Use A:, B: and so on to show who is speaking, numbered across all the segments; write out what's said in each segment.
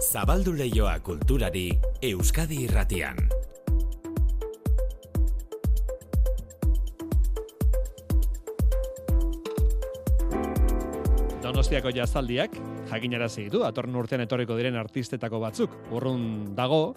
A: Zabaldu leioa kulturari Euskadi irratian.
B: Donostiako jazaldiak, jakinarazi ditu, atorren urtean etorriko diren artistetako batzuk, urrun dago,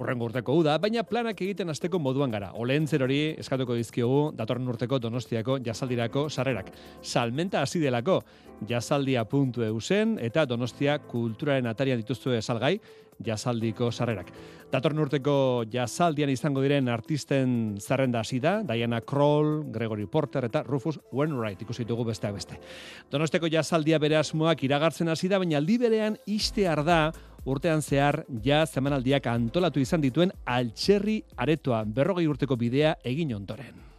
B: urren urteko uda, baina planak egiten hasteko moduan gara. Olentzer hori eskatuko dizkiogu datorren urteko Donostiako jazaldirako sarrerak. Salmenta hasi delako jazaldia.eu zen eta Donostia kulturaren atarian dituztu salgai jazaldiko sarrerak. Datorren urteko jazaldian izango diren artisten zerrenda hasi da, Diana Kroll, Gregory Porter eta Rufus Wainwright ikusi dugu besteak beste. Donostiako jazaldia bere asmoak iragartzen hasi da, baina aldi berean istear da urtean zehar ja zemanaldiak antolatu izan dituen altxerri aretoa berrogei urteko bidea egin ondoren.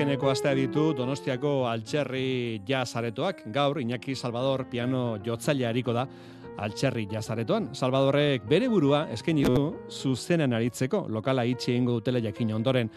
B: Azkeneko astea ditu Donostiako Altxerri Jazaretoak. Gaur Iñaki Salvador piano jotzaile hariko da Altxerri Jazaretoan. Salvadorrek bere burua eskaini du zuzenan aritzeko lokala itxi eingo dutela jakin ondoren.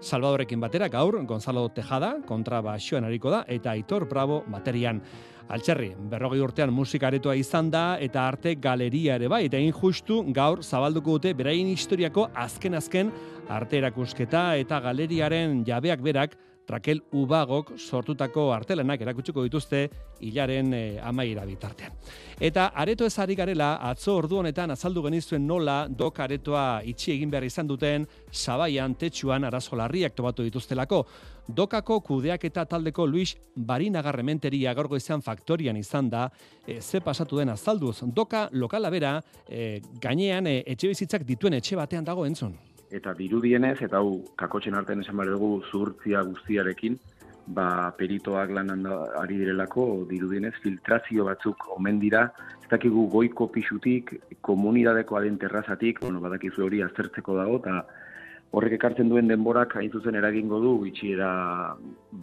B: Salvadorrekin batera gaur Gonzalo Tejada kontra basioan hariko da eta Aitor Bravo baterian. Altxerri, berrogei urtean musika aretoa izan da eta arte galeria ere bai, eta justu gaur zabalduko dute beraien historiako azken-azken arte erakusketa eta galeriaren jabeak berak Raquel Ubagok sortutako artelenak erakutsiko dituzte hilaren e, amaira bitartean. Eta areto ez ari garela, atzo ordu honetan azaldu genizuen nola dok aretoa itxi egin behar izan duten sabaian, tetsuan, arazolarriak tobatu dituztelako. Dokako kudeak eta taldeko Luis Barinagarrementeria gorgo izan faktorian izan da, e, ze pasatu den azalduz. Doka lokala bera, e, gainean e, etxe bizitzak dituen etxe batean dago entzun
C: eta dirudienez, eta hau kakotxen artean esan behar dugu zuhurtzia guztiarekin, ba, peritoak lan ari direlako dirudienez filtrazio batzuk omen dira, ez dakigu goiko pixutik, komunidadeko aden terrazatik, bueno, badakizu hori aztertzeko dago, eta horrek ekartzen duen denborak hain zuzen eragingo du itxiera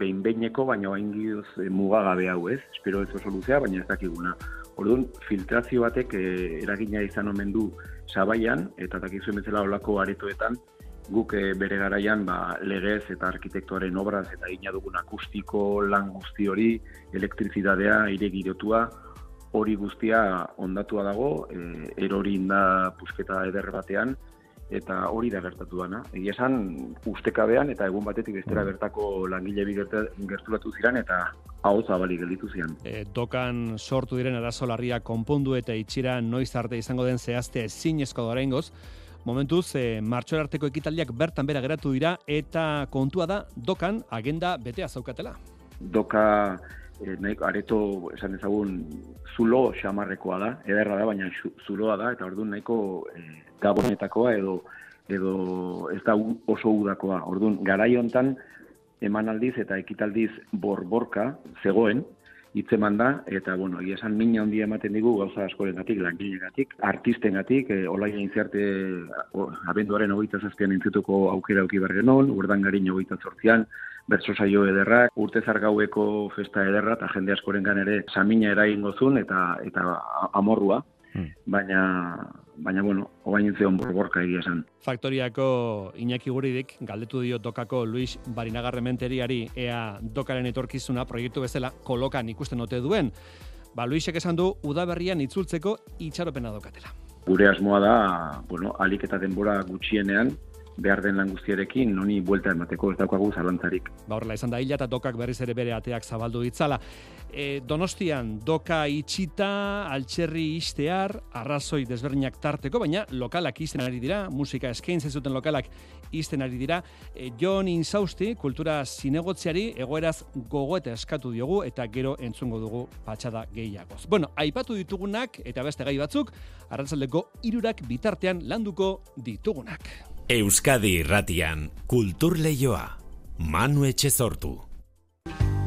C: behin-beineko, baina hain giz e, mugagabe hau ez, espero ez oso luzea, baina ez dakiguna. Orduan, filtrazio batek e, eragina izan omen du sabaian, eta dakizuen bezala olako aretoetan, guk e, bere garaian ba, legez eta arkitektuaren obraz eta ina dugun akustiko lan guzti hori, elektrizidadea, ire girotua, hori guztia ondatua dago, e, erorin da pusketa eder batean, eta hori da gertatu dana. Egia esan, ustekabean eta egun batetik bestera mm. gertako langile bi gerturatu ziren eta hau zabali gelditu ziren.
B: E, dokan sortu diren arazolarria konpondu eta itxira noiz arte izango den zehazte ezin esko dorengoz, Momentuz, e, martxor arteko ekitaldiak bertan bera geratu dira eta kontua da dokan agenda betea zaukatela.
C: Doka e, areto esan ezagun zulo xamarrekoa da, ederra da, baina zuloa da, eta orduan nahiko e, gabonetakoa edo edo ez da oso udakoa. Orduan, garai hontan emanaldiz eta ekitaldiz borborka zegoen, hitzeman da, eta, bueno, egia esan mina handia ematen digu gauza askoren gatik, langile gatik, artisten gatik, e, olai inziarte abenduaren hogeita zazpian intzutuko aukera auki bergenon, urdan garin hogeita zortzian, bertso saio ederrak, urte zargaueko festa ederra, eta jende askoren ere samina erain gozun, eta, eta amorrua, hmm. baina baina bueno, ogain zeon borborka egia esan.
B: Faktoriako Iñaki Guridik galdetu dio dokako Luis Barinagarrementeriari ea dokaren etorkizuna proiektu bezala kolokan ikusten ote duen. Ba, Luisek esan du udaberrian itzultzeko itxaropena dokatela.
C: Gure asmoa da, bueno, alik eta denbora gutxienean, behar den lan guztiarekin noni buelta emateko ez daukagu zalantzarik.
B: Ba horrela izan da hila eta dokak berriz ere bere ateak zabaldu ditzala. E, donostian doka itxita, altxerri istear, arrazoi desberdinak tarteko, baina lokalak izten ari dira, musika eskaintzen zuten lokalak izten ari dira. E, Jon Insausti, kultura zinegotziari, egoeraz gogoeta eskatu diogu eta gero entzungo dugu patxada gehiagoz. Bueno, aipatu ditugunak eta beste gai batzuk, arratzaldeko irurak bitartean landuko ditugunak.
A: Euskadi Irratian, Kultur Leioa, Manu Etxezortu.
D: Nire,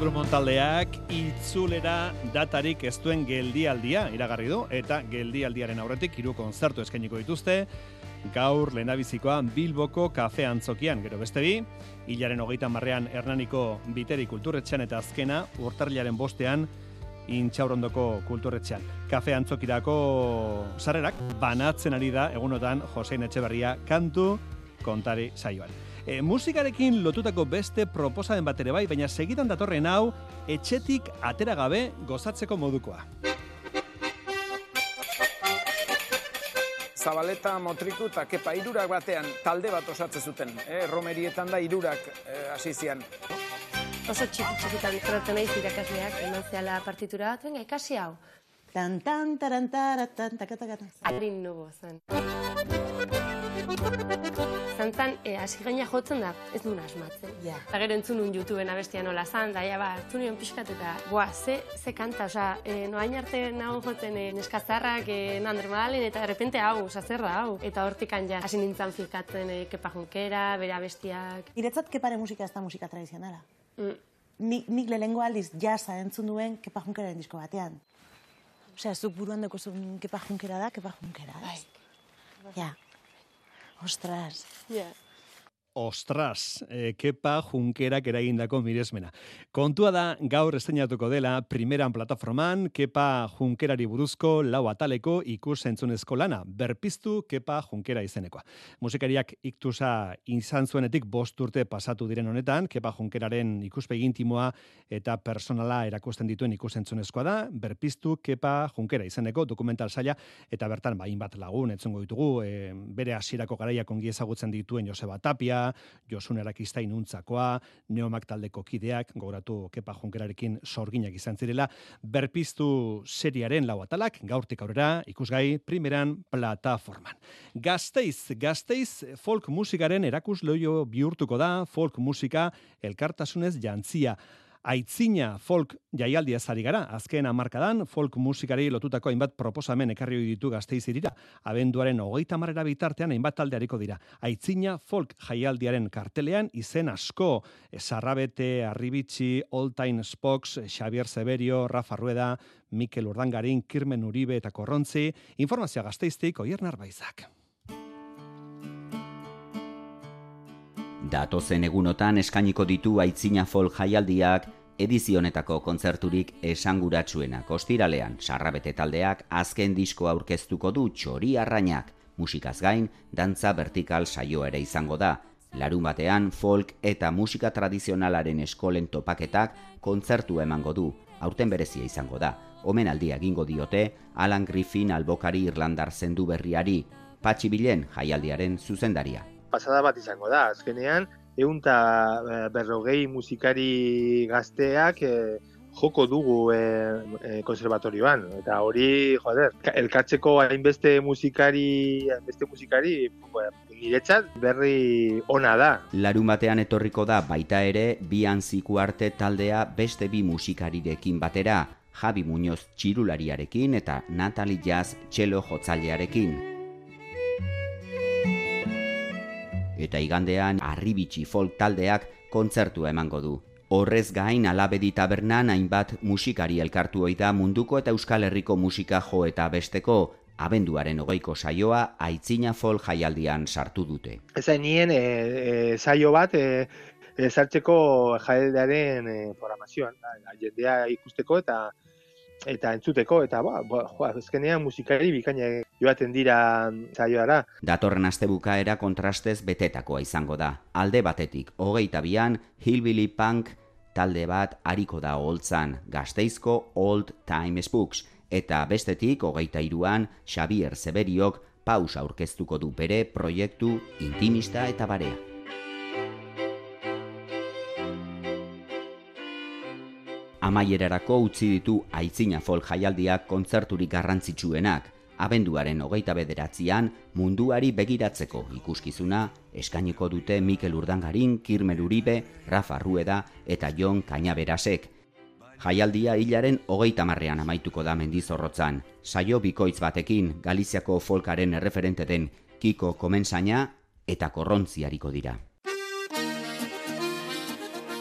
B: Drummond taldeak itzulera datarik ez duen geldialdia iragarri du eta geldialdiaren aurretik hiru kontzertu eskainiko dituzte. Gaur lehendabizikoa Bilboko kafe antzokian, gero beste bi, hilaren hogeita marrean Hernaniko Biteri kulturretxean eta azkena urtarrilaren bostean intxaurondoko kulturretxean. Kafe antzokirako sarrerak banatzen ari da egunotan Josein Etxeberria kantu kontari saioan. E, musikarekin lotutako beste proposamen bat ere bai, baina segidan datorren hau etxetik atera gabe gozatzeko modukoa.
D: Zabaleta, Motriku eta Kepa irurak batean talde bat osatze zuten. Eh? Romerietan da irurak eh, hasi zian.
E: Oso txiki txikitan ikaratzen naiz irakasleak eman zehala partitura bat, venga, ikasi hau.
F: Tan tan taran taratan takatakata.
E: Adrin nubo zen. Zantzan, e, hasi gaina jotzen da, ez duen asmatzen.
F: Ja.
E: Eta gero entzun nun YouTubeen abestia nola zan, da, ja, ba, hartu nion pixkat eta, boa, ze, ze kanta, oza, e, noain arte nago jotzen e, neskazarrak, e, Nander Madalen, eta repente hau, oza, zer da, hau. Eta hortikan ja, hasi nintzen fikatzen e, kepa junkera, bere abestiak.
F: Iretzat kepare musika ez da musika tradizionala.
E: Mm.
F: Nik, nik lehengo aldiz jasa entzun duen kepa junkeraren disko batean. Osea, zuk buruan deko zuen kepa junkera da, kepa junkera da. Ja. Ostras.
E: Yeah.
B: Ostras, e, kepa junkerak eragindako miresmena. Kontua da gaur esteinatuko dela primeran plataforman kepa junkerari buruzko lau ataleko ikus entzunezko lana, berpiztu kepa junkera izenekoa. Musikariak iktusa izan zuenetik bost urte pasatu diren honetan, kepa junkeraren ikuspegi intimoa eta personala erakusten dituen ikus entzunezkoa da, berpiztu kepa junkera izeneko dokumental saia eta bertan bain bat lagun etzongo ditugu, e, bere hasierako garaiak ongi ezagutzen dituen Joseba Tapia, Josun Erakista inuntzakoa, Neomak taldeko kideak, gogoratu Kepa Junkerarekin sorginak izan zirela, berpiztu seriaren lau atalak, gaurtik aurrera, ikusgai, primeran plataforman. Gazteiz, gazteiz folk musikaren erakus loio bihurtuko da, folk musika elkartasunez jantzia. Aitzina folk jaialdia zari gara, azken amarkadan folk musikari lotutako hainbat proposamen ekarri ditu gazteiz irira. Abenduaren hogeita marrera bitartean hainbat taldeariko dira. Aitzina folk jaialdiaren kartelean izen asko. Sarrabete, Arribitsi, All Time Spox, Xavier Severio, Rafa Rueda, Mikel Urdangarin, Kirmen Uribe eta Korrontzi. Informazioa gazteiztik, oier narbaizak.
G: Datozen egunotan eskainiko ditu aitzina folk jaialdiak edizionetako kontzerturik esanguratsuenak. Ostiralean sarrabete taldeak azken disko aurkeztuko du txori arrainak, musikaz gain, dantza vertikal saio ere izango da. Larun batean folk eta musika tradizionalaren eskolen topaketak kontzertu emango du, aurten berezia izango da. Omenaldia egingo diote Alan Griffin albokari Irlandar zendu berriari, patxi bilen jaialdiaren zuzendaria
H: pasada bat izango da. Azkenean, egun eta berrogei musikari gazteak e, joko dugu e, e, konservatorioan. Eta hori, joder, elkartzeko hainbeste musikari, hainbeste musikari, niretzat berri ona da.
G: Larun batean etorriko da baita ere, bi anziku arte taldea beste bi musikarirekin batera, Javi Muñoz txirulariarekin eta Natalie Jazz txelo jotzailearekin. Eta igandean arribitsi folk taldeak kontzertua emango du. Horrez gain alabedi tabernan hainbat musikari elkartu da munduko eta euskal herriko musika jo eta besteko abenduaren hogeiko saioa aitzina folk jaialdian sartu dute.
H: Ezain nien e, saio bat e, e, sartzeko jaialdiaren e, programazioan, jendea ikusteko eta eta entzuteko eta ba, ba jo, azkenean musikari bikaina joaten dira saioara.
G: Datorren astebukaera kontrastez betetakoa izango da. Alde batetik, hogeita bian, Hillbilly Punk talde bat hariko da holtzan, gazteizko Old Time Spooks, eta bestetik, hogeita iruan, Xavier Zeberiok pausa aurkeztuko du bere proiektu intimista eta barea. Amaierarako utzi ditu aitzina folk jaialdiak kontzerturik garrantzitsuenak, abenduaren hogeita bederatzean munduari begiratzeko ikuskizuna eskainiko dute Mikel Urdangarin, Kirmel Uribe, Rafa Rueda eta Jon Kainaberasek. Jaialdia hilaren hogeita marrean amaituko da mendizorrotzan, saio bikoitz batekin Galiziako folkaren erreferente den Kiko Komensaina eta Korrontziariko dira.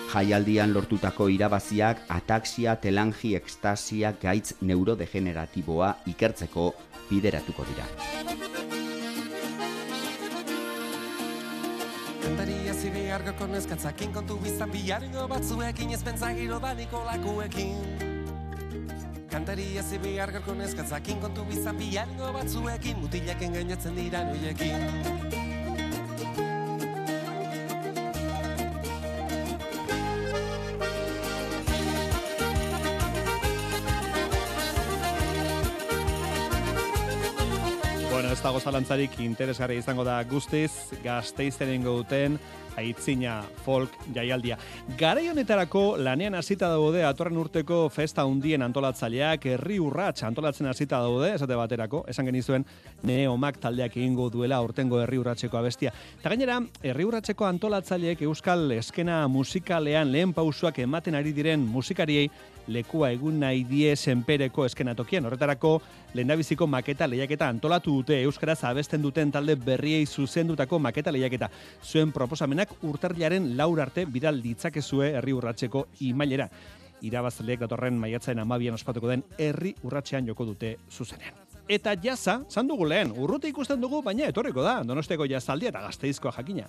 G: Jaialdian lortutako irabaziak ataxia, telangi, ekstasia, gaitz neurodegeneratiboa ikertzeko bideratuko dira.
I: Kantaria zibi argoko neskatzakin kontu bizan biharingo batzuekin ez pentsagiro daniko lakuekin. Kantaria zibi argoko neskatzakin kontu bizan biharingo batzuekin mutilaken gainatzen dira noiekin.
B: Dago zalantzarik interesgarri izango da guztiz, gazteizenen duten aitzina folk jaialdia. Garai honetarako lanean hasita daude atorren urteko festa hundien antolatzaileak herri urrats antolatzen hasita daude, esate baterako, esan genizuen neomak taldeak egingo duela urtengo herri urratseko abestia. Eta gainera, herri urratseko antolatzaileek euskal eskena musikalean lehen pausuak ematen ari diren musikariei lekua egun nahi die senpereko eskenatokian. Horretarako, lehendabiziko maketa lehiaketa antolatu dute Euskaraz abesten duten talde berriei zuzendutako maketa lehiaketa. Zuen proposamenak urtarriaren laur arte bidal ditzakezue herri urratseko imailera. Irabazleek datorren maiatzaren amabian ospatuko den herri urratsean joko dute zuzenean. Eta jaza, zan dugu lehen, urrute ikusten dugu, baina etorriko da, donostiako jazaldia eta gazteizkoa jakina.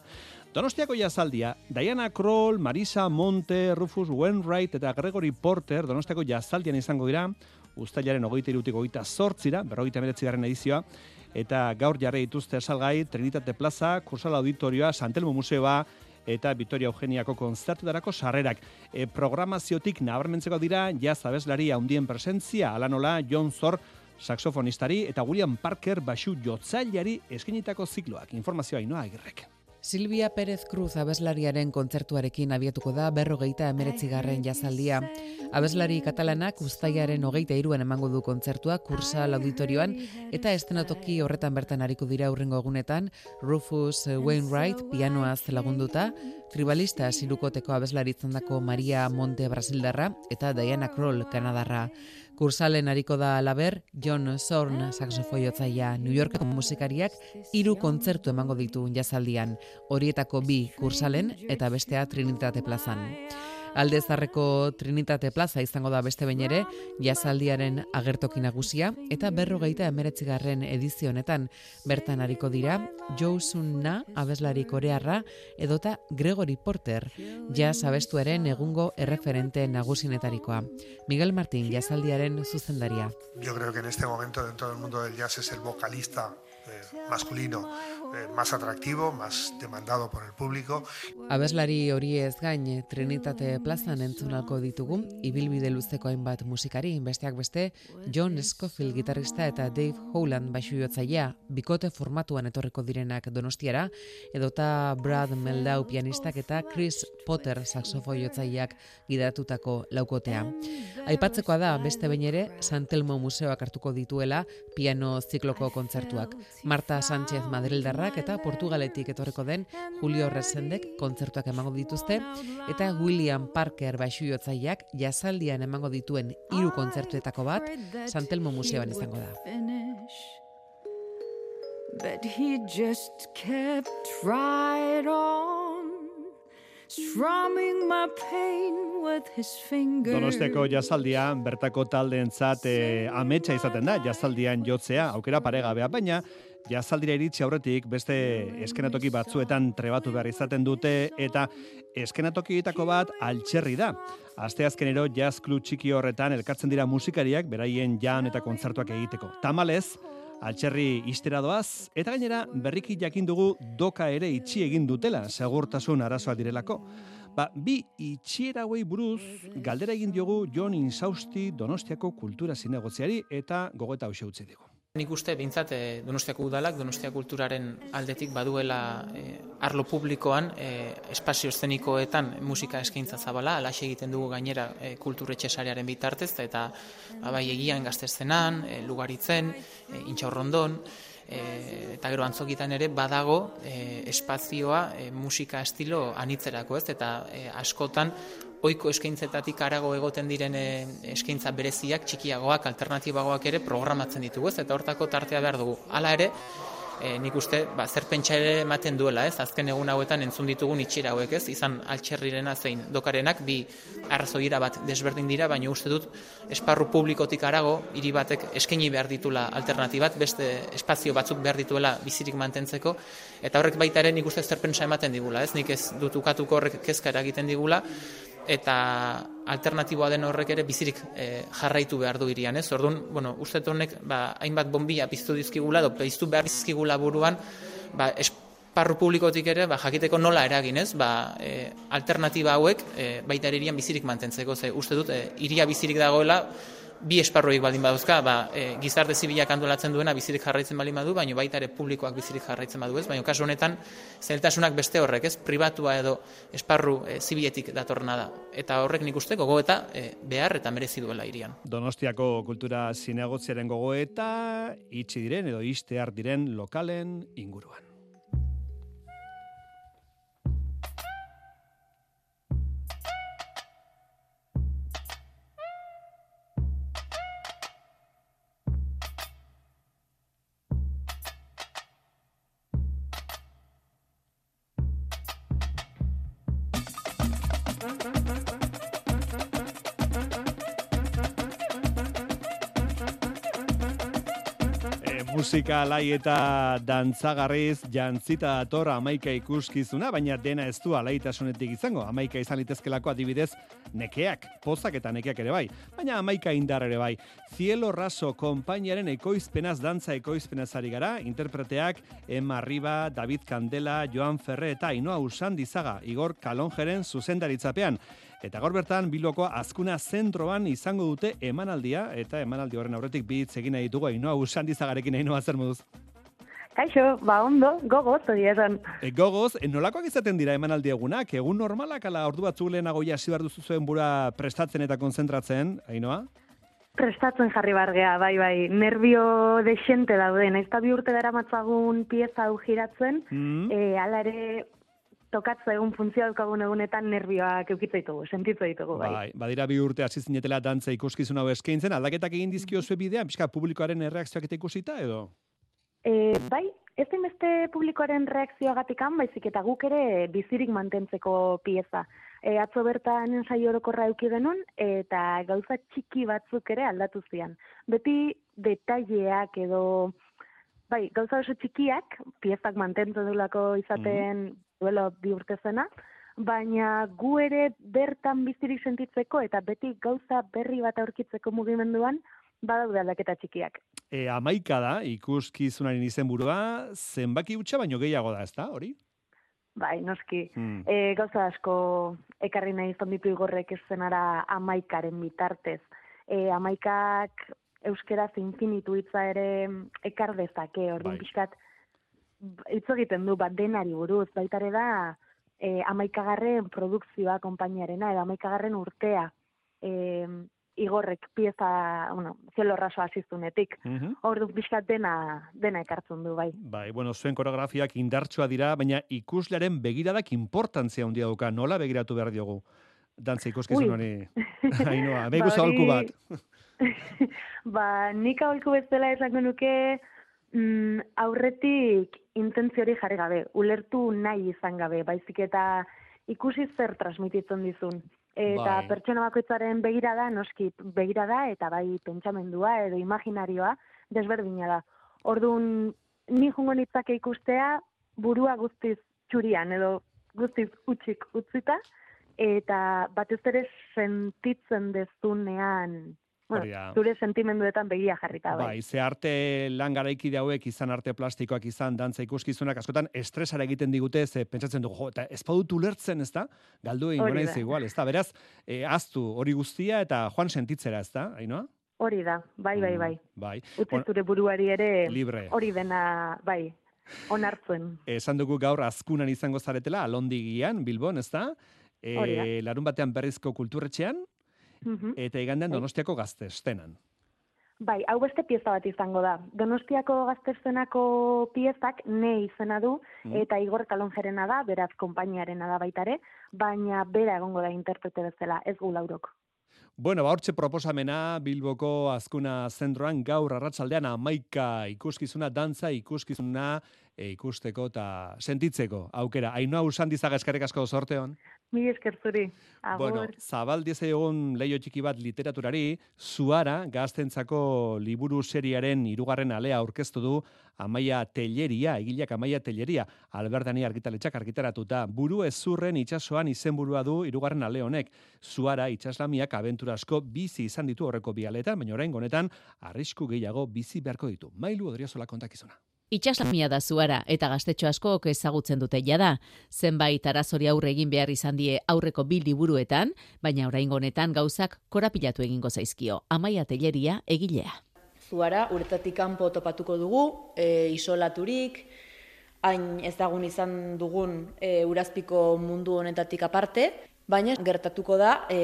B: Donostiako jazaldia, Diana Kroll, Marisa Monte, Rufus Wainwright eta Gregory Porter donostiako jazaldian izango dira, ustailaren ogeita irutik ogeita sortzira, berrogeita meretzi edizioa, eta gaur jarri dituzte salgai, Trinitate Plaza, Kursal Auditorioa, Santelmo Museoa, eta Victoria Eugeniako konzertutarako sarrerak. E, programaziotik nabarmentzeko dira, jaz abeslari handien presentzia, alanola, John Zor, saxofonistari eta William Parker basu jotzailari eskinitako zikloak. Informazioa inoa agirrek.
J: Silvia Pérez Cruz abeslariaren kontzertuarekin abiatuko da berrogeita emeretzigarren jazaldia. Abeslari katalanak ustaiaren hogeita iruan emango du kontzertua kursal auditorioan eta estenatoki horretan bertan hariko dira urrengo egunetan Rufus Wainwright pianoaz lagunduta, tribalista sirukoteko abeslaritzen dako Maria Monte Brasildarra eta Diana Kroll Kanadarra. Kursalen hariko da alaber, John Zorn saxofoiotzaia New Yorkeko musikariak hiru kontzertu emango ditu jazaldian, horietako bi kursalen eta bestea Trinitate plazan. Aldezarreko Trinitate Plaza izango da beste behin ere, jazaldiaren agertoki nagusia eta berrogeita emeretzigarren edizionetan bertan hariko dira Joe Na abeslari korearra edota Gregory Porter jaz abestuaren egungo erreferente nagusinetarikoa. Miguel Martín jazaldiaren zuzendaria.
K: Yo creo que en este momento dentro del mundo del jazz es el vocalista masculino eh, más atractivo, más demandado por el público.
J: Abeslari hori ez gain Trinitate plazan entzunalko ditugu, ibilbide luzeko hainbat musikari, besteak beste, John Scofield gitarrista eta Dave Howland baixuiotzailea, bikote formatuan etorriko direnak donostiara, edota Brad Meldau pianistak eta Chris Potter saxofoiotzaileak gidatutako laukotea. Aipatzekoa da, beste behin ere, Santelmo Museoak hartuko dituela piano zikloko kontzertuak. Marta Sánchez Madrildarrak eta Portugaletik etorreko den Julio Resendek kontzertuak emango dituzte eta William Parker baixuiotzaileak jazaldian emango dituen hiru kontzertuetako bat Santelmo Museoan izango da.
L: But he just kept right on strumming my pain with his fingers.
B: Donostiako jazaldia bertako taldeentzat e, ametsa izaten da jazaldian jotzea, aukera paregabea, baina jazaldira iritsi aurretik beste eskenatoki batzuetan trebatu behar izaten dute eta eskenatokietako bat altxerri da. Asteazkenero jazz klub txiki horretan elkartzen dira musikariak beraien jan eta kontzertuak egiteko. Tamalez, altxerri istera doaz, eta gainera berriki jakin dugu doka ere itxi egin dutela, segurtasun arazoa direlako. Ba, bi itxiera hauei buruz, galdera egin diogu Jon Insausti Donostiako kultura zinegotziari eta gogeta hau utzi dugu.
M: Nik uste, bintzat, eh, Donostiako udalak, Donostia kulturaren aldetik baduela eh, arlo publikoan, eh, espazio eszenikoetan musika eskaintza zabala, alaxe egiten dugu gainera eh, kulturetxe sarearen bitartez, eta ba, bai egian gaztezzenan, eh, lugaritzen, eh, intxaurrondon, e, eta gero antzokitan ere badago e, espazioa e, musika estilo anitzerako ez? Eta e, askotan ohiko eskaintzetatik arago egoten diren e, eskaintza bereziak txikiagoak alternatibagoak ere programatzen ditugu ez eta hortako tartea behar dugu hala ere e, nik uste ba, zer pentsa ere ematen duela, ez? Azken egun hauetan entzun ditugun itxira hauek, ez? Izan altxerrirena zein dokarenak bi arrazoira bat desberdin dira, baina uste dut esparru publikotik arago hiri batek eskaini behar ditula alternatibat, beste espazio batzuk behar dituela bizirik mantentzeko eta horrek baita ere nik uste zer pentsa ematen digula, ez? Nik ez dut ukatuko horrek kezka eragiten digula eta alternatiboa den horrek ere bizirik e, jarraitu behar du irian, ez? Orduan, bueno, uste honek, ba, hainbat bombilla piztu dizkigula, edo piztu behar dizkigula buruan, ba, esparru publikotik ere, ba, jakiteko nola eragin, ez? Ba, e, alternatiba hauek, e, baita irian bizirik mantentzeko, ze uste dut, e, iria bizirik dagoela, bi esparroik baldin baduzka, ba, e, gizarte zibilak antolatzen duena bizirik jarraitzen baldin badu, baina baita ere publikoak bizirik jarraitzen badu ez, baina kasu honetan zeltasunak beste horrek, ez, pribatua edo esparru e, zibiletik datorna da. Eta horrek nik uste gogoeta e, behar eta merezi duela irian.
B: Donostiako kultura zinegotziaren gogoeta, itxi diren edo istear diren lokalen inguruan. Musika alai eta dantzagarriz jantzita dator amaika ikuskizuna, baina dena ez du alaitasunetik izango. Amaika izan litezkelako adibidez nekeak, pozak eta nekeak ere bai. Baina amaika indar ere bai. Cielo Raso konpainiaren ekoizpenaz dantza ekoizpenazari gara, interpreteak Emma Riba, David Candela, Joan Ferre eta Inoa Usandizaga, Igor Kalonjeren zuzendaritzapean. Eta gaur bertan Bilboko azkuna zentroan izango dute emanaldia eta emanaldi horren aurretik bi hitz egin ditugu Ainoa Usandizagarekin Ainoa zer moduz.
N: Kaixo, ba ondo, gogoz hori esan.
B: E, gogoz, e, nolakoak izaten dira emanaldi egunak? Egun normalak ala ordu batzu lehenago jasi behar duzu zuen bura prestatzen eta konzentratzen, Ainoa?
N: Prestatzen jarri bargea, bai, bai. Nervio desente daude. Naiz bi urte dara matzagun pieza hau giratzen, mm. e, ala ere tokatza egun funtzio daukagun egunetan nervioak eukitza ditugu, sentitza ditugu, bai. bai.
B: badira bi urte hasi zinetela dantza ikuskizun hau eskaintzen, aldaketak egin dizkio zue bidea, pixka publikoaren erreakzioak eta ikusita, edo?
N: E, bai, ez beste publikoaren reakzioagatik baizik eta guk ere bizirik mantentzeko pieza. E, atzo bertan ensai orokorra euki genuen, eta gauza txiki batzuk ere aldatu zian. Beti detaileak edo, bai, gauza oso txikiak, piezak mantentzen dulako izaten mm duela bi urte zena, baina gu ere bertan bizirik sentitzeko eta beti gauza berri bat aurkitzeko mugimenduan, badaude aldaketa txikiak.
B: E, amaika da, ikuskizunaren izenburua, zenbaki utxa baino gehiago da, ez da, hori?
N: Bai, noski. Hmm. E, gauza asko ekarri nahi zonditu igorrek ez zenara amaikaren bitartez. E, amaikak euskeraz infinitu hitza ere ekar dezake, orduan bai. pixkat, hitz egiten du bat denari buruz, baitare da e, amaikagarren produkzioa konpainiarena, edo amaikagarren urtea e, igorrek pieza, bueno, zielo raso asiztunetik. Mm Hor duk bizkat dena, dena ekartzen du, bai.
B: Bai, bueno, zuen koreografiak indartsua dira, baina ikuslearen begiradak importantzia handia duka, nola begiratu behar diogu? Dantza ikuskizun hori. Ainoa, behiku zaholku bat.
N: ba, nik aholku bezala esango nuke, mm, aurretik intentzio hori jarri gabe, ulertu nahi izan gabe, baizik eta ikusi zer transmititzen dizun. Eta bai. pertsona bakoitzaren begirada, noski begirada, eta bai pentsamendua edo imaginarioa desberdina da. Orduan, ni jungo nitzake ikustea, burua guztiz txurian edo guztiz utxik utzita, eta batez ere sentitzen dezunean Bueno, zure sentimenduetan begia jarrita bai.
B: Bai, ze arte lan garaiki hauek izan arte plastikoak izan dantza ikuskizunak askotan estresara egiten digute, ze pentsatzen dugu, jo, eta ez badut ulertzen, ez da? Galdu egin gona igual, ez da? Beraz, e, aztu hori guztia eta joan sentitzera, ez da? Ainoa?
N: Hori da, bai, bai, bai.
B: Mm, bai.
N: Utsi zure buruari ere libre. hori dena, bai, onartzen.
B: Esan dugu gaur azkunan izango zaretela, alondigian, Bilbon, ez da? E, larun batean berrizko kulturretxean, eta igandean bai. Donostiako gazte estenan.
N: Bai, hau beste pieza bat izango da. Donostiako gaztezenako piezak ne izena du, eta Igor Kalonjerena da, beraz konpainiarena da baitare, baina bera egongo da interprete bezala, ez gu laurok.
B: Bueno, ba, hortxe proposamena Bilboko azkuna zentroan gaur arratsaldean amaika ikuskizuna, dantza ikuskizuna e, ikusteko eta sentitzeko aukera. Ainoa usan dizaga eskarek asko sorte hon?
N: Mi esker zuri. Agur.
B: Bueno, zabal egun leio txiki bat literaturari, zuara gaztentzako liburu seriaren irugarren alea aurkeztu du Amaia Telleria, egileak Amaia Telleria, Albertani argitaletxak argitaratuta, buru ezurren itsasoan izenburua du irugarren ale honek. Zuara itsaslamiak abentura asko bizi izan ditu horreko bialetan, baina orain honetan arrisku gehiago bizi beharko ditu. Mailu Odriozola kontakizuna.
O: Itxaslamia da zuara eta gaztetxo askok ezagutzen dute jada. Zenbait arazori aurre egin behar izan die aurreko bil liburuetan, baina oraingo honetan gauzak korapilatu egingo zaizkio. Amaia Telleria egilea.
P: Zuara uretatik kanpo topatuko dugu, e, isolaturik, hain ezagun izan dugun e, urazpiko mundu honetatik aparte, baina gertatuko da e,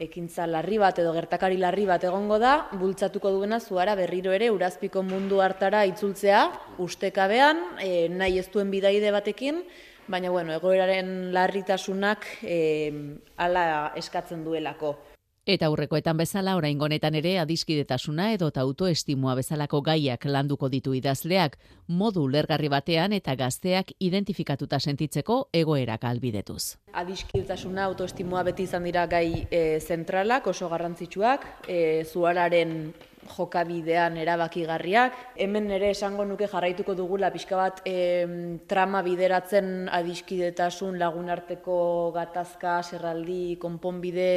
P: ekintza larri bat edo gertakari larri bat egongo da, bultzatuko duena zuara berriro ere urazpiko mundu hartara itzultzea, ustekabean, e, nahi ez duen bidaide batekin, baina bueno, egoeraren larritasunak e, ala eskatzen duelako.
O: Eta aurrekoetan bezala orain honetan ere adiskidetasuna edo autoestimua bezalako gaiak landuko ditu idazleak, modu lergarri batean eta gazteak identifikatuta sentitzeko egoerak albidetuz.
P: Adiskidetasuna, autoestimua beti izan dira gai e, zentralak, oso garrantzitsuak, e, zuararen jokabidean erabakigarriak. Hemen ere esango nuke jarraituko dugula pixka bat e, trama bideratzen adiskidetasun lagunarteko gatazka, serraldi, konponbide,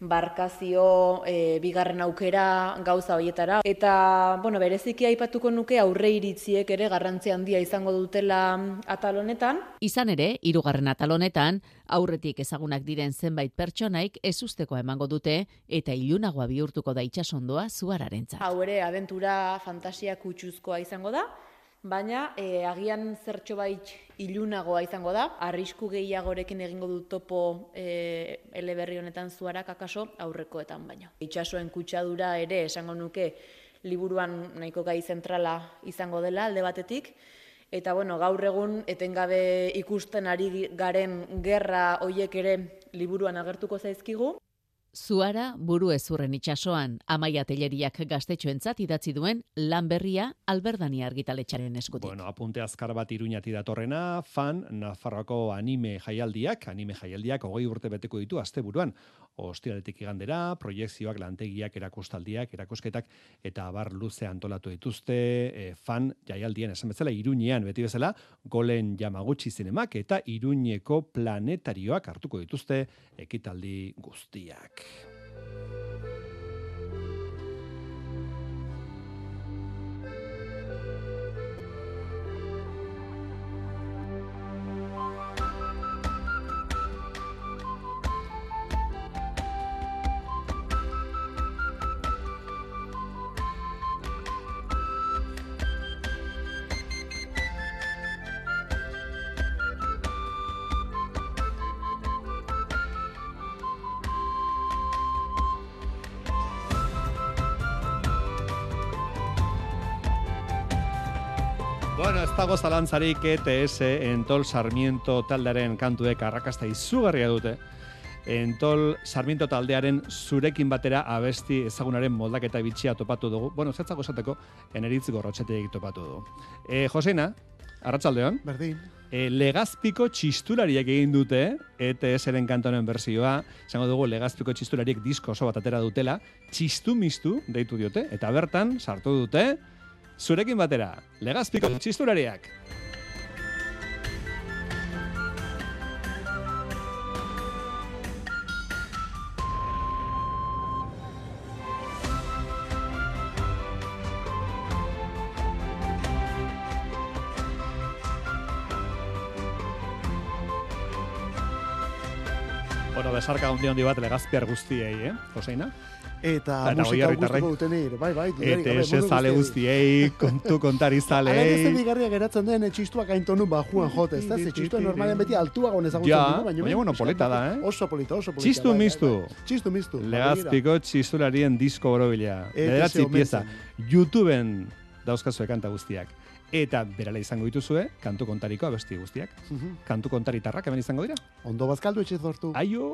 P: barkazio, e, bigarren aukera, gauza hoietara. Eta, bueno, bereziki aipatuko nuke aurre iritziek ere garrantzi handia izango dutela atalonetan.
O: Izan ere, hirugarren atalonetan, aurretik ezagunak diren zenbait pertsonaik ezustekoa emango dute eta ilunagoa bihurtuko da itsasondoa zuararentzat.
P: Hau ere, aventura fantasia kutsuzkoa izango da, baina e, agian zertxo bait ilunagoa izango da, arrisku gehiagorekin egingo du topo e, eleberri honetan zuarak akaso aurrekoetan baino. Itxasoen kutsadura ere esango nuke liburuan nahiko gai zentrala izango dela alde batetik, eta bueno, gaur egun etengabe ikusten ari garen gerra hoiek ere liburuan agertuko zaizkigu,
O: Zuara buru ezurren itsasoan amaia teleriak gaztetxoentzat idatzi duen lan berria alberdani argitaletxaren eskutik.
B: Bueno, apunte azkar bat iruñati datorrena, fan, Nafarroako anime jaialdiak, anime jaialdiak hogei urte beteko ditu asteburuan ostiraletik igandera, proiekzioak, lantegiak, erakustaldiak, erakusketak eta abar luze antolatu dituzte, e, fan jaialdien esan bezala Iruñean beti bezala Golen Yamaguchi zinemak eta Iruñeko planetarioak hartuko dituzte ekitaldi guztiak. Bueno, ez dago zalantzarik ETS Entol Sarmiento taldearen kantuek arrakasta izugarria dute. Entol Sarmiento taldearen zurekin batera abesti ezagunaren moldaketa bitxia topatu dugu. Bueno, zetzako esateko, eneritz gorrotxeteik topatu dugu. E, Josena, arratsaldeon.
Q: Berdin.
B: E, legazpiko txistulariek egin dute, ETS-eren kantonen berzioa, zango dugu legazpiko txistulariek disko oso bat atera dutela, txistu mistu deitu diote, eta bertan sartu dute, zurekin batera, legazpiko txisturariak. Bueno, besarka hundi handi bat legazpiar guztiei, eh, Joseina?
Q: Eta, eta musika duten ere, bai, bai.
B: Eta ese zale guztiei, kontu kontari zalei.
Q: Ala ez digarria geratzen den, txistuak aintonu bajuan jote, ez da? Ze txistua normalen beti altua gonez agutzen
B: ja, dugu, baina, baina bueno, polita da, eh?
Q: Oso polita, oso polita.
B: Txistu
Q: bai,
B: mistu.
Q: Bai, bai. Txistu mistu.
B: Legazpiko txistularien disko borobila. Bederatzi pieza. YouTubeen dauzkazue kanta guztiak. Eta berala izango dituzue, kantu kontariko abesti guztiak. Kantu kontaritarrak hemen izango dira.
Q: Ondo bazkaldu etxe zortu.
B: Aio!